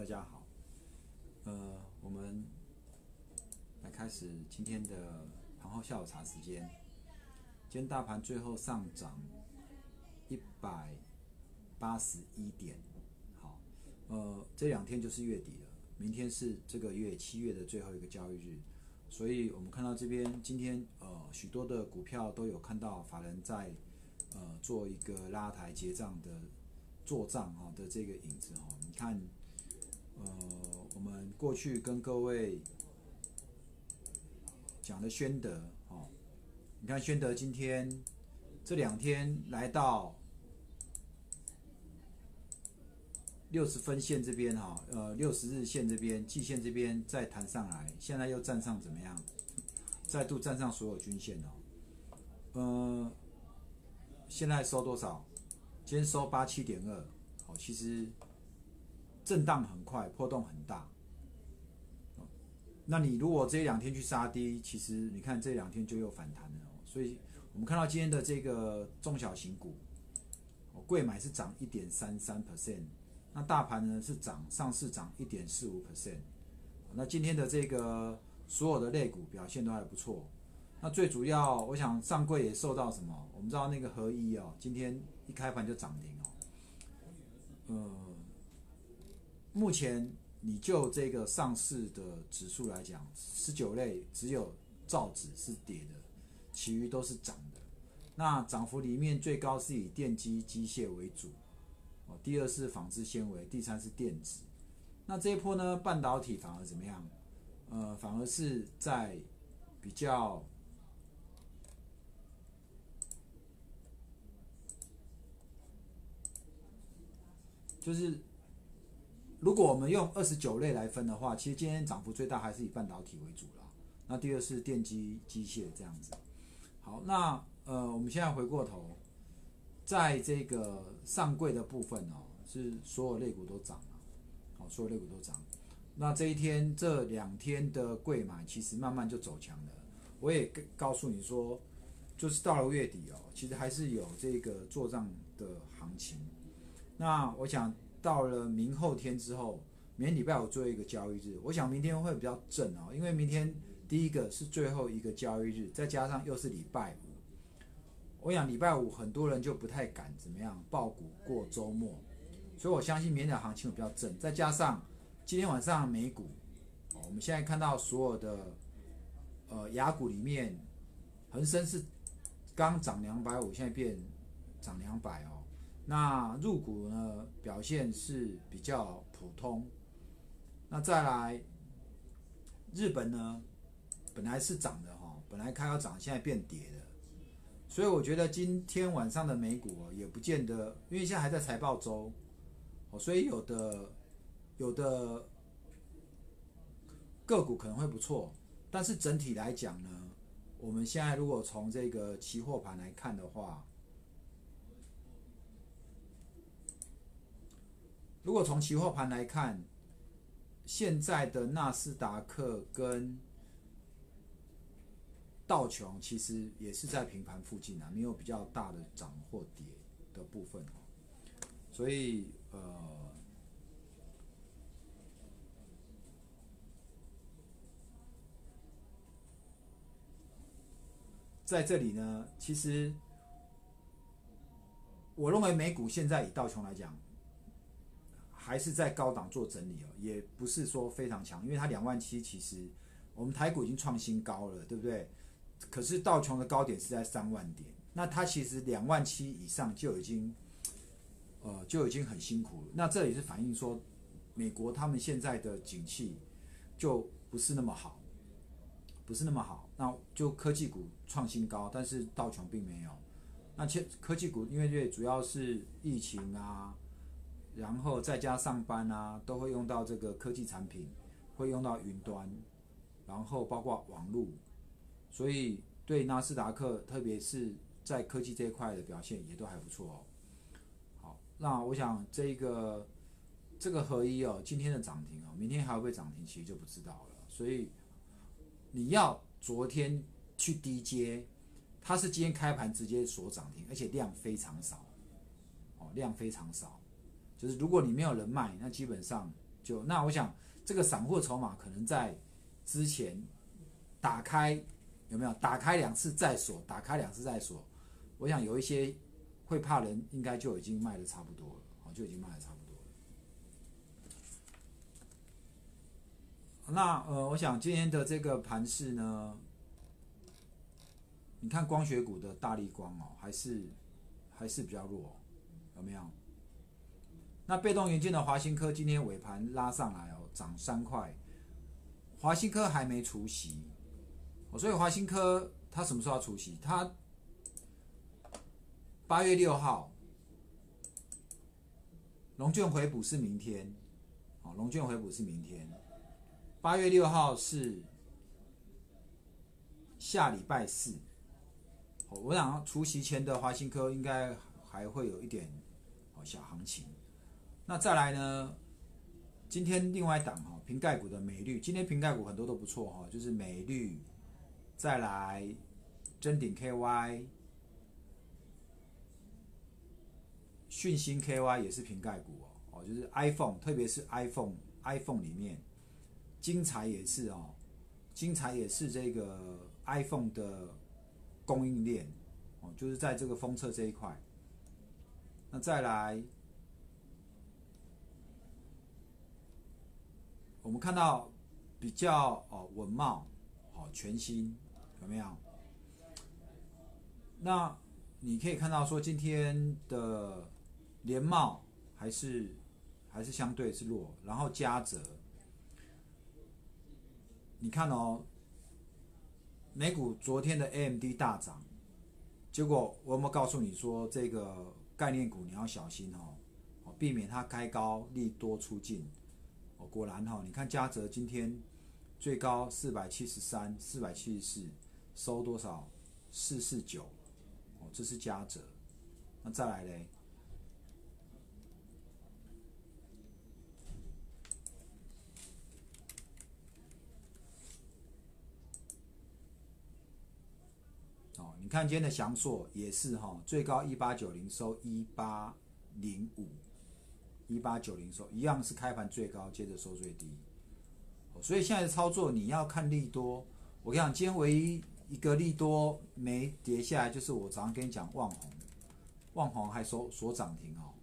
大家好，呃，我们来开始今天的盘后下午茶时间。今天大盘最后上涨一百八十一点，好，呃，这两天就是月底了，明天是这个月七月的最后一个交易日，所以我们看到这边今天呃许多的股票都有看到法人在呃做一个拉抬结账的做账哈的这个影子哈，你看。呃，我们过去跟各位讲的宣德，哦，你看宣德今天这两天来到六十分线这边哈，呃，六十日线这边、季线这边再弹上来，现在又站上怎么样？再度站上所有均线哦，呃，现在收多少？今天收八七点二，好，其实。震荡很快，波动很大。那你如果这两天去杀低，其实你看这两天就又反弹了。所以我们看到今天的这个中小型股，哦贵买是涨一点三三 percent，那大盘呢是涨，上市涨一点四五 percent。那今天的这个所有的类股表现都还不错。那最主要，我想上柜也受到什么？我们知道那个合一哦，今天一开盘就涨停哦。嗯。目前你就这个上市的指数来讲，十九类只有造纸是跌的，其余都是涨的。那涨幅里面最高是以电机机械为主，哦，第二是纺织纤维，第三是电子。那这一波呢，半导体反而怎么样？呃，反而是在比较，就是。如果我们用二十九类来分的话，其实今天涨幅最大还是以半导体为主啦。那第二是电机机械这样子。好，那呃，我们现在回过头，在这个上柜的部分哦，是所有类股都涨了，好，所有类股都涨。那这一天这两天的贵买其实慢慢就走强了。我也告诉你说，就是到了月底哦，其实还是有这个做账的行情。那我想。到了明后天之后，明天礼拜五做一个交易日，我想明天会比较正啊，因为明天第一个是最后一个交易日，再加上又是礼拜五，我想礼拜五很多人就不太敢怎么样爆股过周末，所以我相信明天的行情会比较正，再加上今天晚上美股，我们现在看到所有的呃雅股里面，恒生是刚涨两百五，现在变涨两百哦。那入股呢表现是比较普通，那再来日本呢，本来是涨的哈，本来开要涨，现在变跌的，所以我觉得今天晚上的美股也不见得，因为现在还在财报周，哦，所以有的有的个股可能会不错，但是整体来讲呢，我们现在如果从这个期货盘来看的话。如果从期货盘来看，现在的纳斯达克跟道琼其实也是在平盘附近啊，没有比较大的涨或跌的部分哦。所以呃，在这里呢，其实我认为美股现在以道琼来讲。还是在高档做整理哦，也不是说非常强，因为它两万七，其实我们台股已经创新高了，对不对？可是道琼的高点是在三万点，那它其实两万七以上就已经，呃，就已经很辛苦了。那这也是反映说，美国他们现在的景气就不是那么好，不是那么好。那就科技股创新高，但是道琼并没有。那其科技股因为最主要是疫情啊。然后在家上班啊，都会用到这个科技产品，会用到云端，然后包括网络，所以对纳斯达克，特别是在科技这一块的表现也都还不错哦。好，那我想这个这个合一哦，今天的涨停哦，明天还会不会涨停，其实就不知道了。所以你要昨天去低接，它是今天开盘直接锁涨停，而且量非常少，哦，量非常少。就是如果你没有人脉，那基本上就那我想这个散户筹码可能在之前打开有没有打开两次再锁，打开两次再锁，我想有一些会怕人应该就已经卖的差不多了，好就已经卖的差不多了。那呃，我想今天的这个盘势呢，你看光学股的大力光哦，还是还是比较弱，有没有？那被动元件的华新科今天尾盘拉上来哦，涨三块。华新科还没除息，所以华新科它什么时候要除息？它八月六号，龙卷回补是明天，哦，龙卷回补是明天，八月六号是下礼拜四。我想除夕前的华新科应该还会有一点哦小行情。那再来呢？今天另外一档哈，瓶盖股的美绿，今天瓶盖股很多都不错哈，就是美绿，再来真鼎 KY，讯星 KY 也是瓶盖股哦，哦，就是 iPhone，特别是 iPhone，iPhone 里面，精彩也是哦，精彩也是这个 iPhone 的供应链哦，就是在这个封测这一块。那再来。我们看到比较哦稳茂，哦全新有没有？那你可以看到说今天的联茂还是还是相对是弱，然后嘉泽，你看哦，美股昨天的 AMD 大涨，结果我有没有告诉你说这个概念股你要小心，哦避免它开高利多出尽。果然哈，你看嘉泽今天最高四百七十三、四百七十四，收多少？四四九，哦，这是嘉泽。那再来嘞？哦，你看今天的翔硕也是哈，最高一八九零，收一八零五。一八九零收一样是开盘最高，接着收最低，所以现在的操作你要看利多。我跟你讲，今天唯一一个利多没跌下来，就是我早上跟你讲旺红，旺红还收锁涨停哦。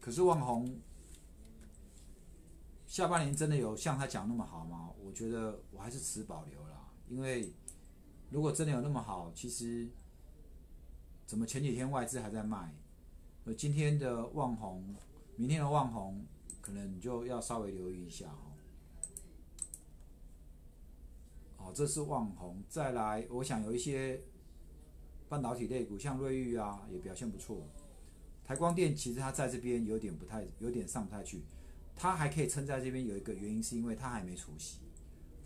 可是旺红下半年真的有像他讲那么好吗？我觉得我还是持保留啦，因为如果真的有那么好，其实怎么前几天外资还在卖？那，今天的旺红，明天的旺红，可能你就要稍微留意一下哦。哦，这是旺红，再来，我想有一些半导体类股，像瑞昱啊，也表现不错。台光电其实它在这边有点不太，有点上不太去。它还可以撑在这边，有一个原因是因为它还没除息，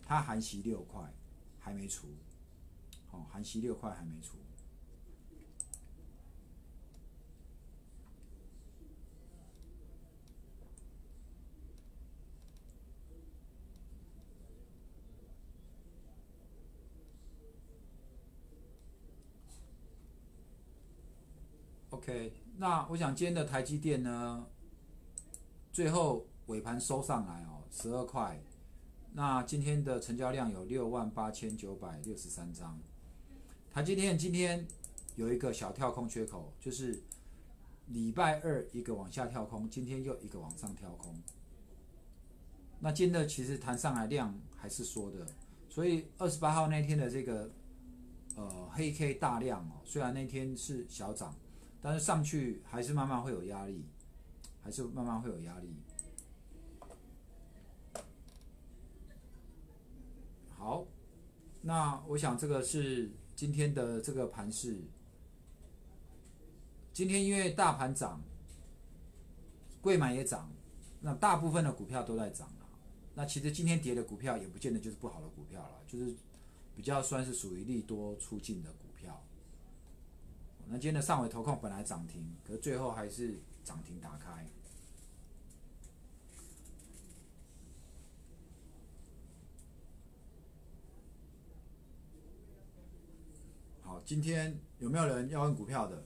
它含息六块还没除，哦，含息六块还没除。OK，那我想今天的台积电呢，最后尾盘收上来哦，十二块。那今天的成交量有六万八千九百六十三张。台积电今天有一个小跳空缺口，就是礼拜二一个往下跳空，今天又一个往上跳空。那今天的其实弹上来量还是缩的，所以二十八号那天的这个呃黑 K 大量哦，虽然那天是小涨。但是上去还是慢慢会有压力，还是慢慢会有压力。好，那我想这个是今天的这个盘势。今天因为大盘涨，贵买也涨，那大部分的股票都在涨了。那其实今天跌的股票也不见得就是不好的股票了，就是比较算是属于利多出尽的。那今天的上尾投控本来涨停，可是最后还是涨停打开。好，今天有没有人要问股票的？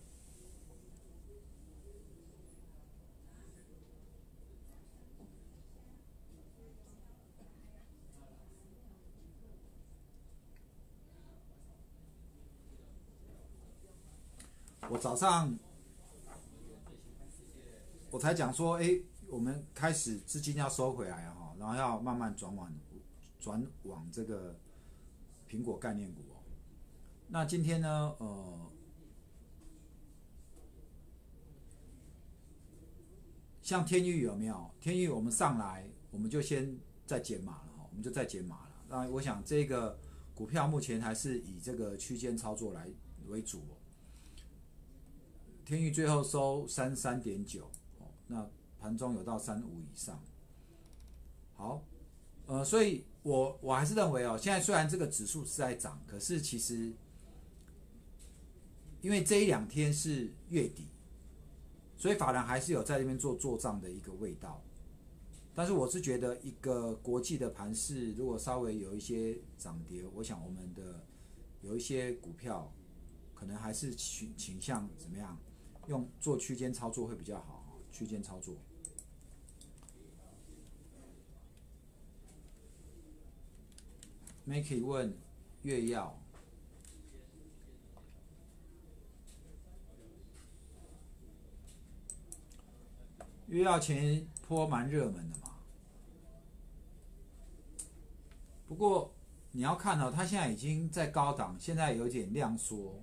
我早上我才讲说，哎，我们开始资金要收回来哈，然后要慢慢转往转往这个苹果概念股哦。那今天呢，呃，像天域有没有？天域我们上来，我们就先再减码了哈，我们就再减码了。那我想这个股票目前还是以这个区间操作来为主。天域最后收三三点九，那盘中有到三五以上。好，呃，所以我我还是认为哦，现在虽然这个指数是在涨，可是其实因为这一两天是月底，所以法人还是有在这边做做账的一个味道。但是我是觉得一个国际的盘势，如果稍微有一些涨跌，我想我们的有一些股票可能还是倾倾向怎么样？用做区间操作会比较好，区间操作。Makey 问月药，月药前坡蛮热门的嘛，不过你要看到它现在已经在高档，现在有点量缩。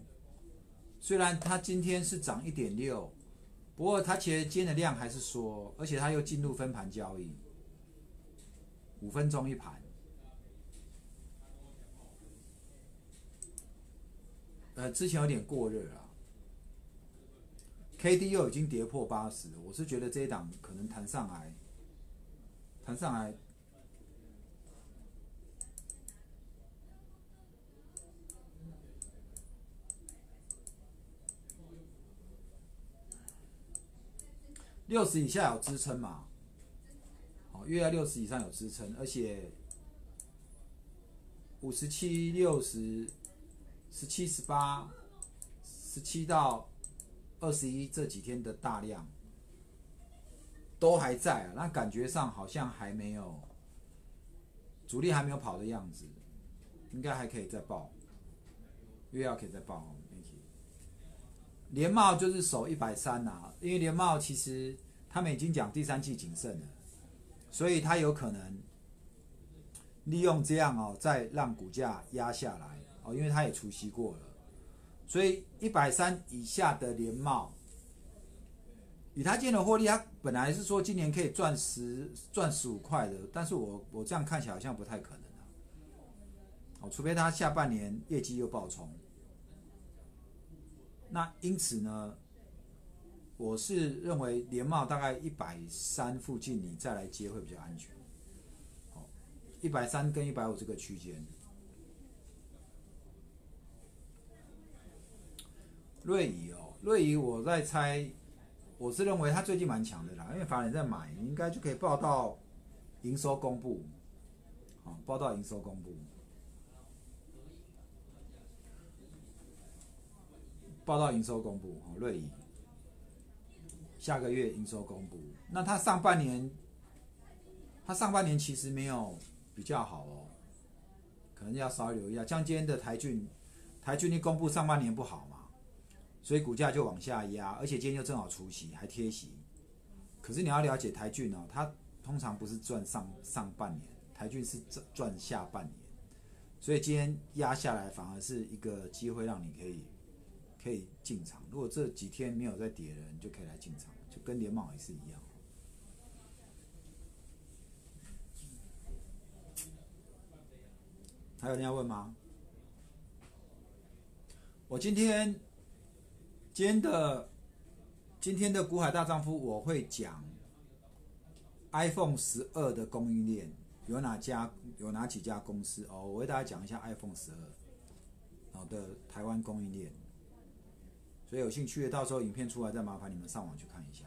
虽然它今天是涨一点六，不过它其实今天的量还是缩，而且它又进入分盘交易，五分钟一盘，呃，之前有点过热啊，K D 又已经跌破八十，我是觉得这一档可能弹上来，弹上来。六十以下有支撑嘛？好，月要六十以上有支撑，而且五十七、六十、十七、十八、十七到二十一这几天的大量都还在啊，那感觉上好像还没有主力还没有跑的样子，应该还可以再报，月要可以再报。联茂就是守一百三呐，因为联茂其实他们已经讲第三季谨慎了，所以他有可能利用这样哦，再让股价压下来哦，因为他也除息过了，所以一百三以下的联茂，以他今年的获利，他本来是说今年可以赚十赚十五块的，但是我我这样看起来好像不太可能啊，哦，除非他下半年业绩又爆冲。那因此呢，我是认为连帽大概一百三附近，你再来接会比较安全。好，一百三跟一百五这个区间。瑞仪哦，瑞仪我在猜，我是认为他最近蛮强的啦，因为法人在买，应该就可以报到营收公布。好，报到营收公布。报道营收公布，哦，瑞仪下个月营收公布，那它上半年，它上半年其实没有比较好哦，可能要稍微留意一下。像今天的台骏，台骏一公布上半年不好嘛，所以股价就往下压，而且今天又正好除夕还贴息。可是你要了解台骏哦，它通常不是赚上上半年，台骏是赚赚下半年，所以今天压下来反而是一个机会，让你可以。可以进场，如果这几天没有在跌的人，就可以来进场，就跟联茂也是一样。还有人要问吗？我今天今天的今天的股海大丈夫，我会讲 iPhone 十二的供应链有哪家有哪几家公司哦，我为大家讲一下 iPhone 十二好的台湾供应链。所以有兴趣的，到时候影片出来再麻烦你们上网去看一下。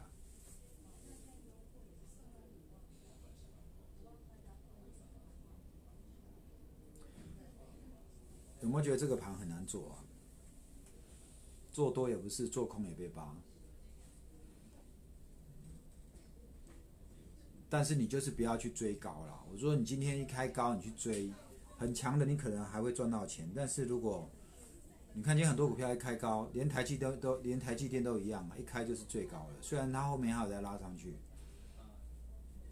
有没有觉得这个盘很难做啊？做多也不是，做空也被扒。但是你就是不要去追高了。我说你今天一开高，你去追很强的，你可能还会赚到钱。但是如果你看，今天很多股票一开高，连台积都都连台积电都一样嘛，一开就是最高的。虽然它后面还有再拉上去，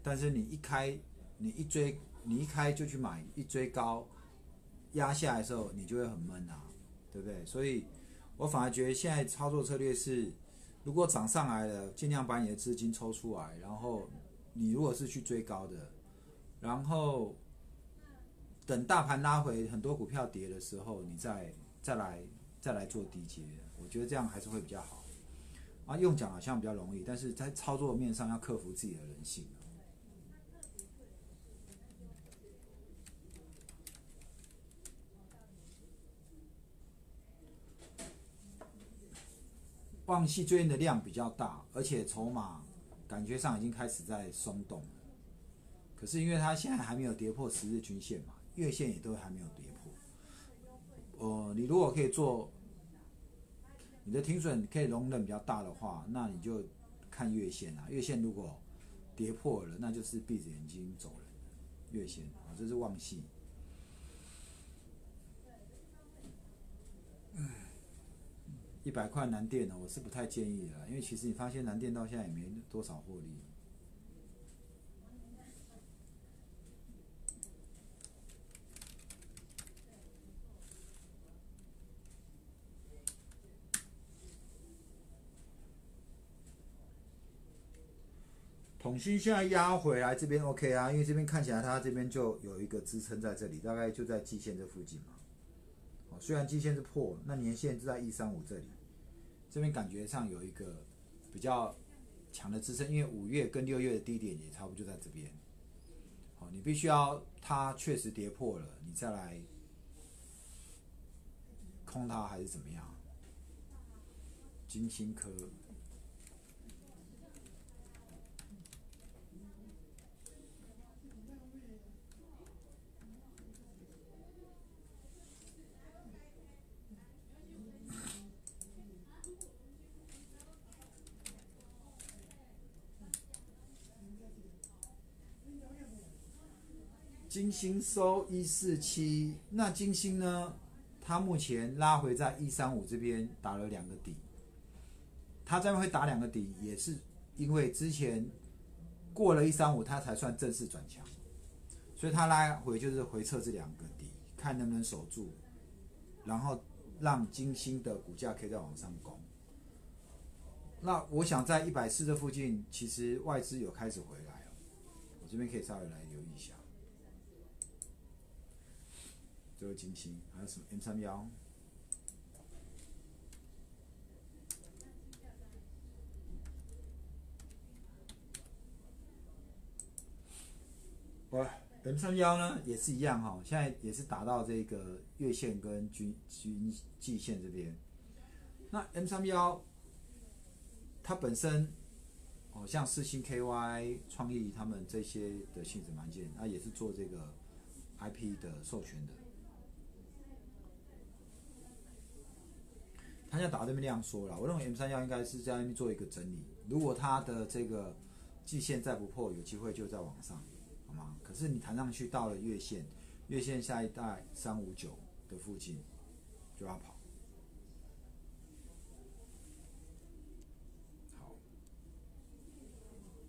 但是你一开，你一追，你一开就去买，一追高压下来的时候，你就会很闷啊，对不对？所以我反而觉得现在操作策略是，如果涨上来了，尽量把你的资金抽出来，然后你如果是去追高的，然后等大盘拉回，很多股票跌的时候，你再再来再来做低阶，我觉得这样还是会比较好。啊，用讲好像比较容易，但是在操作面上要克服自己的人性。旺系最近的量比较大，而且筹码感觉上已经开始在松动了。可是因为它现在还没有跌破十日均线嘛，月线也都还没有跌破。呃，你如果可以做，你的停损可以容忍比较大的话，那你就看月线啊。月线如果跌破了，那就是闭着眼睛走人。月线啊，这是旺系。一百块南电呢，我是不太建议的，因为其实你发现南电到现在也没多少获利。统芯现在压回来这边 OK 啊，因为这边看起来它这边就有一个支撑在这里，大概就在季线这附近嘛。哦，虽然季线是破，那年线就在一三五这里。这边感觉上有一个比较强的支撑，因为五月跟六月的低点也差不多就在这边。好，你必须要它确实跌破了，你再来空它还是怎么样？金星科。金星收一四七，那金星呢？它目前拉回在一三五这边打了两个底，它这边会打两个底，也是因为之前过了一三五，它才算正式转强，所以它拉回就是回撤这两个底，看能不能守住，然后让金星的股价可以再往上攻。那我想在一百四这附近，其实外资有开始回来了，我这边可以稍微来留意一下。这个金星，还有什么 M 三幺？哇，M 三幺呢也是一样哈，现在也是打到这个月线跟均均季线这边。那 M 三幺它本身，哦，像四星 KY 创意他们这些的性质蛮健，它也是做这个 IP 的授权的。他现在打这边量缩了，我认为 M 三幺应该是在那边做一个整理。如果他的这个季线再不破，有机会就在往上，好吗？可是你弹上去到了月线，月线下一代三五九的附近就要跑。好，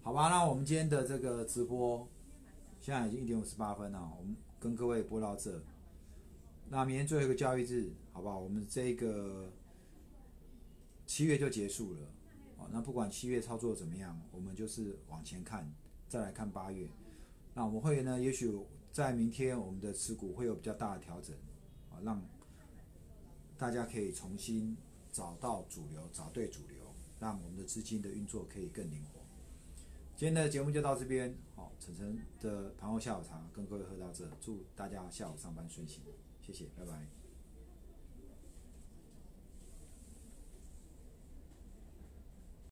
好吧，那我们今天的这个直播现在已经一点五十八分了，我们跟各位播到这。那明天最后一个交易日，好不好？我们这个。七月就结束了，哦，那不管七月操作怎么样，我们就是往前看，再来看八月。那我们会呢，也许在明天我们的持股会有比较大的调整，啊，让大家可以重新找到主流，找对主流，让我们的资金的运作可以更灵活。今天的节目就到这边，好，晨晨的盘后下午茶跟各位喝到这，祝大家下午上班顺心，谢谢，拜拜。